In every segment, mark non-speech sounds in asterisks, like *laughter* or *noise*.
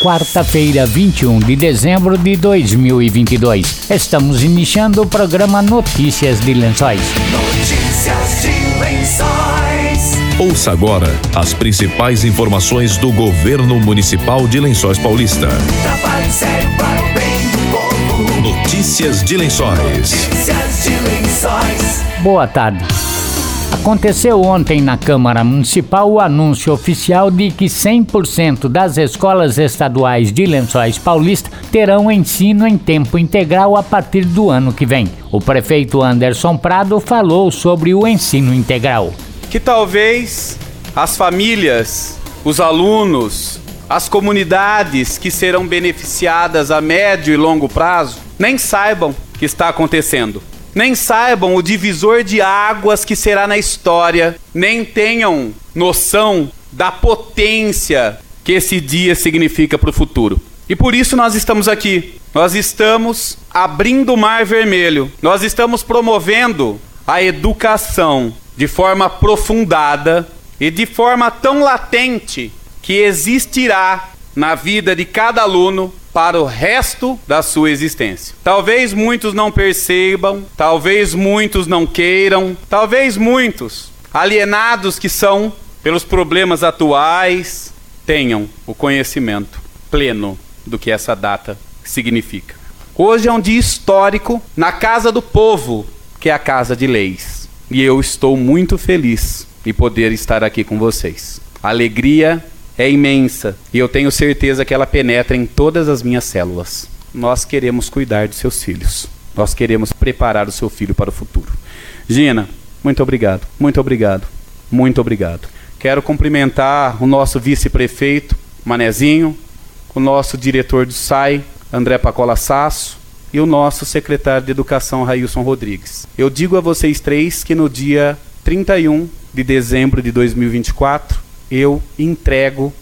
quarta-feira, 21 de dezembro de 2022. Estamos iniciando o programa Notícias de Lençóis. Notícias de Lençóis. Ouça agora as principais informações do governo municipal de Lençóis Paulista. Trabalho sério para o bem do povo. Notícias de Lençóis. Notícias de Lençóis. Boa tarde. Aconteceu ontem na Câmara Municipal o anúncio oficial de que 100% das escolas estaduais de Lençóis Paulista terão ensino em tempo integral a partir do ano que vem. O prefeito Anderson Prado falou sobre o ensino integral. que talvez as famílias, os alunos, as comunidades que serão beneficiadas a médio e longo prazo nem saibam que está acontecendo. Nem saibam o divisor de águas que será na história, nem tenham noção da potência que esse dia significa para o futuro. E por isso nós estamos aqui. Nós estamos abrindo o mar vermelho. Nós estamos promovendo a educação de forma aprofundada e de forma tão latente que existirá na vida de cada aluno para o resto da sua existência. Talvez muitos não percebam, talvez muitos não queiram, talvez muitos, alienados que são pelos problemas atuais, tenham o conhecimento pleno do que essa data significa. Hoje é um dia histórico na casa do povo, que é a casa de leis. E eu estou muito feliz de poder estar aqui com vocês. Alegria é imensa e eu tenho certeza que ela penetra em todas as minhas células. Nós queremos cuidar de seus filhos. Nós queremos preparar o seu filho para o futuro. Gina, muito obrigado, muito obrigado, muito obrigado. Quero cumprimentar o nosso vice-prefeito, Manezinho, o nosso diretor do SAI, André Pacola Sasso, e o nosso secretário de Educação, Railson Rodrigues. Eu digo a vocês três que no dia 31 de dezembro de 2024, eu entrego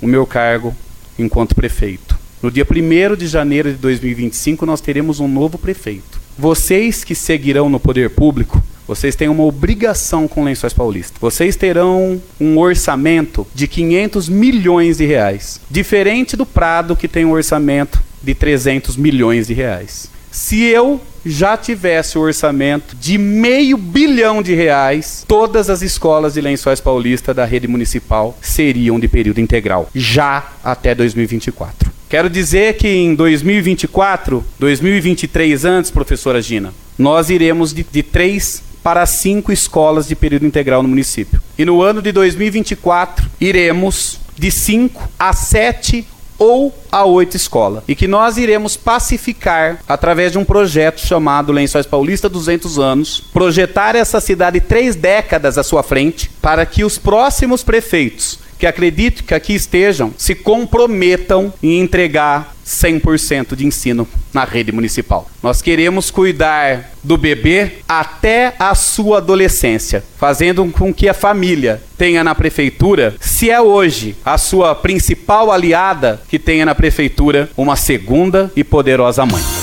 o meu cargo enquanto prefeito. No dia 1 de janeiro de 2025, nós teremos um novo prefeito. Vocês que seguirão no poder público, vocês têm uma obrigação com Lençóis Paulista. Vocês terão um orçamento de 500 milhões de reais, diferente do Prado que tem um orçamento de 300 milhões de reais. Se eu já tivesse o orçamento de meio bilhão de reais, todas as escolas de Lençóis Paulista da rede municipal seriam de período integral, já até 2024. Quero dizer que em 2024, 2023 antes, professora Gina, nós iremos de, de três para cinco escolas de período integral no município. E no ano de 2024, iremos de 5 a 7 ou a oito escolas. E que nós iremos pacificar através de um projeto chamado Lençóis Paulista 200 anos, projetar essa cidade três décadas à sua frente, para que os próximos prefeitos que acredito que aqui estejam se comprometam em entregar 100% de ensino na rede municipal. Nós queremos cuidar do bebê até a sua adolescência, fazendo com que a família tenha na prefeitura, se é hoje a sua principal aliada, que tenha na prefeitura uma segunda e poderosa mãe.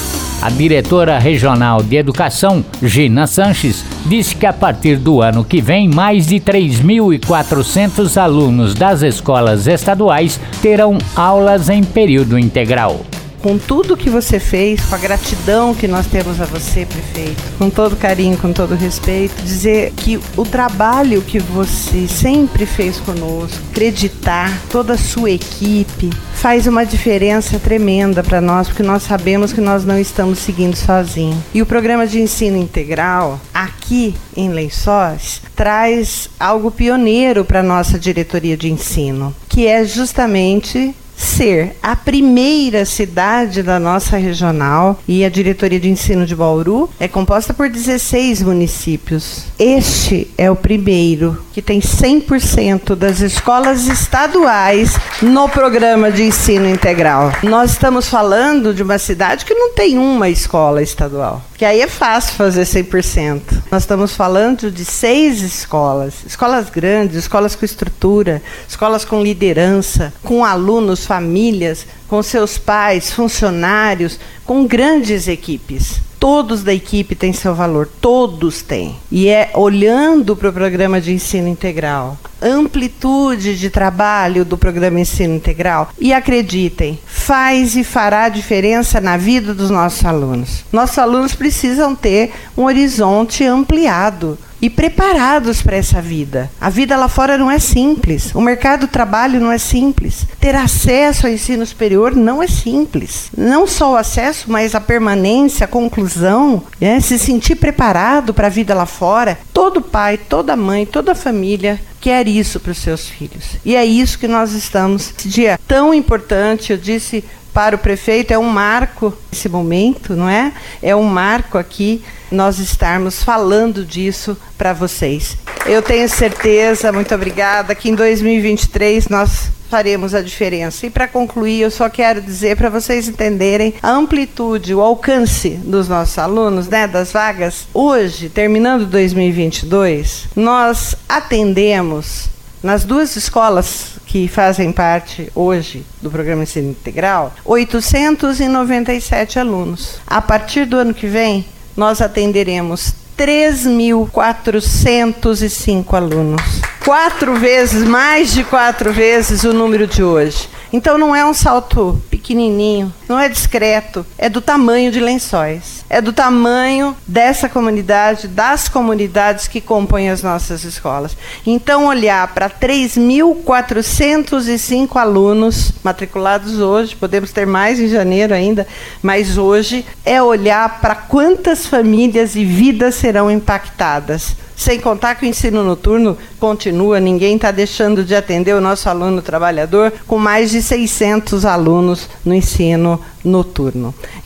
A diretora regional de educação, Gina Sanches, disse que a partir do ano que vem, mais de 3.400 alunos das escolas estaduais terão aulas em período integral com tudo que você fez, com a gratidão que nós temos a você, prefeito, com todo carinho, com todo respeito, dizer que o trabalho que você sempre fez conosco, acreditar, toda a sua equipe, faz uma diferença tremenda para nós, porque nós sabemos que nós não estamos seguindo sozinhos. E o programa de ensino integral, aqui em Lençóis, traz algo pioneiro para nossa diretoria de ensino, que é justamente ser a primeira cidade da nossa regional e a diretoria de ensino de Bauru é composta por 16 municípios. Este é o primeiro que tem 100% das escolas estaduais no programa de ensino integral. Nós estamos falando de uma cidade que não tem uma escola estadual, que aí é fácil fazer 100%. Nós estamos falando de seis escolas, escolas grandes, escolas com estrutura, escolas com liderança, com alunos famílias, com seus pais, funcionários, com grandes equipes. todos da equipe têm seu valor, todos têm. E é olhando para o programa de ensino integral, amplitude de trabalho do programa Ensino Integral. E acreditem, faz e fará diferença na vida dos nossos alunos. Nossos alunos precisam ter um horizonte ampliado e preparados para essa vida. A vida lá fora não é simples. O mercado do trabalho não é simples. Ter acesso ao ensino superior não é simples. Não só o acesso, mas a permanência, a conclusão, né? se sentir preparado para a vida lá fora. Todo pai, toda mãe, toda família quer isso para os seus filhos. E é isso que nós estamos. Esse dia tão importante, eu disse para o prefeito, é um marco esse momento, não é? É um marco aqui nós estarmos falando disso para vocês. Eu tenho certeza, muito obrigada, que em 2023 nós faremos a diferença. E para concluir, eu só quero dizer para vocês entenderem a amplitude, o alcance dos nossos alunos, né, das vagas. Hoje, terminando 2022, nós atendemos nas duas escolas que fazem parte hoje do programa Ensino Integral, 897 alunos. A partir do ano que vem, nós atenderemos 3.405 alunos. Quatro vezes, mais de quatro vezes o número de hoje. Então não é um salto pequenininho, não é discreto, é do tamanho de lençóis. É do tamanho dessa comunidade, das comunidades que compõem as nossas escolas. Então olhar para 3.405 alunos matriculados hoje, podemos ter mais em janeiro ainda, mas hoje é olhar para quantas famílias e vidas serão impactadas sem contar que o ensino noturno continua, ninguém está deixando de atender o nosso aluno trabalhador, com mais de 600 alunos no ensino noturno.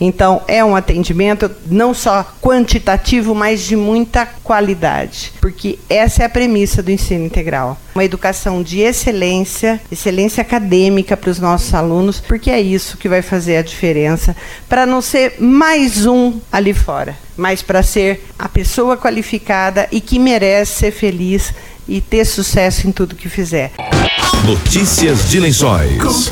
Então, é um atendimento não só quantitativo, mas de muita qualidade, porque essa é a premissa do ensino integral. Uma educação de excelência, excelência acadêmica para os nossos alunos, porque é isso que vai fazer a diferença, para não ser mais um ali fora, mas para ser a pessoa qualificada e que merece ser feliz e ter sucesso em tudo que fizer. Notícias de Lençóis.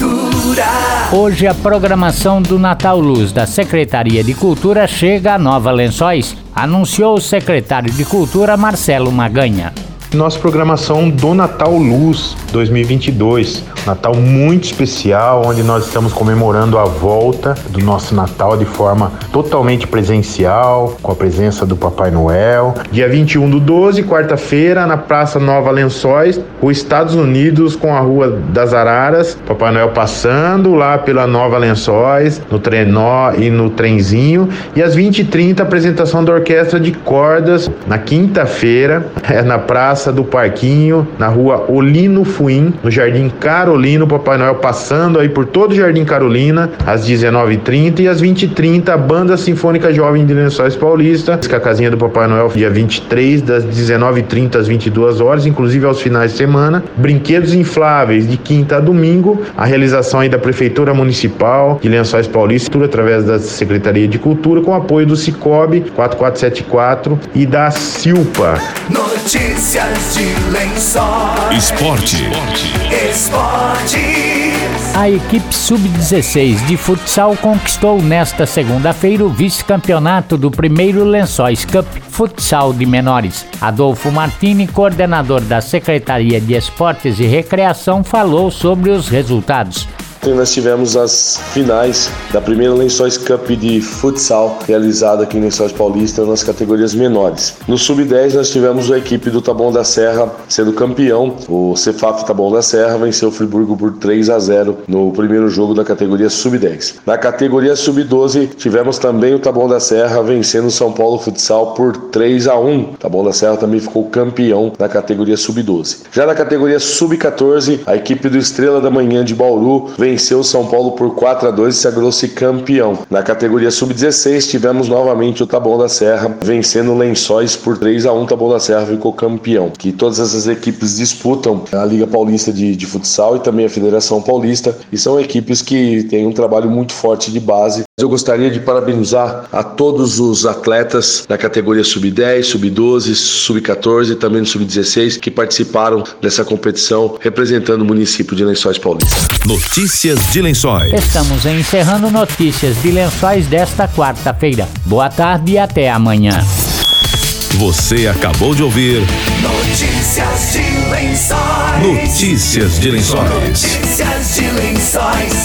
Hoje a programação do Natal Luz da Secretaria de Cultura chega a Nova Lençóis, anunciou o secretário de Cultura Marcelo Maganha. Nossa programação do Natal Luz 2022, Natal muito especial, onde nós estamos comemorando a volta do nosso Natal de forma totalmente presencial, com a presença do Papai Noel. Dia 21 do 12, quarta-feira, na Praça Nova Lençóis, os Estados Unidos com a Rua das Araras, Papai Noel passando lá pela Nova Lençóis, no trenó e no trenzinho, e às 20h30 apresentação da orquestra de cordas na quinta-feira, é *laughs* na Praça do Parquinho, na Rua Olino Fuim, no Jardim Carolino, Papai Noel passando aí por todo o Jardim Carolina, às 19h30 e às 20h30 a Banda Sinfônica Jovem de Lençóis Paulista, com a casinha do Papai Noel, dia 23, das 19h30 às 22 horas, inclusive aos finais de semana. Brinquedos infláveis de quinta a domingo, a realização aí da Prefeitura Municipal de Lençóis Paulista, através da Secretaria de Cultura, com apoio do Cicobi 4474 e da Silpa. De Lençóis. Esporte. Esportes. A equipe sub-16 de futsal conquistou nesta segunda-feira o vice-campeonato do primeiro Lençóis Cup Futsal de Menores. Adolfo Martini, coordenador da Secretaria de Esportes e Recreação, falou sobre os resultados. Nós tivemos as finais da primeira Lençóis Cup de futsal realizada aqui em Lençóis Paulista nas categorias menores. No sub-10 nós tivemos a equipe do Taboão da Serra sendo campeão. O Cefaf Taboão da Serra venceu o Friburgo por 3 a 0 no primeiro jogo da categoria sub-10. Na categoria sub-12 tivemos também o Taboão da Serra vencendo o São Paulo Futsal por 3 a 1. O Taboão da Serra também ficou campeão na categoria sub-12. Já na categoria sub-14, a equipe do Estrela da Manhã de Bauru venceu o São Paulo por 4 a 2 e sagrou-se campeão. Na categoria sub-16 tivemos novamente o Taboão da Serra vencendo Lençóis por 3 a 1. O Taboão da Serra ficou campeão. Que todas essas equipes disputam a Liga Paulista de, de Futsal e também a Federação Paulista e são equipes que têm um trabalho muito forte de base. Eu gostaria de parabenizar a todos os atletas da categoria sub-10, sub-12, sub-14 e também no sub-16 que participaram dessa competição representando o município de Lençóis Paulista. Notícias Notícias de Lençóis. Estamos encerrando Notícias de Lençóis desta quarta-feira. Boa tarde e até amanhã. Você acabou de ouvir Notícias de lençóis. Notícias de Lençóis. Notícias de lençóis.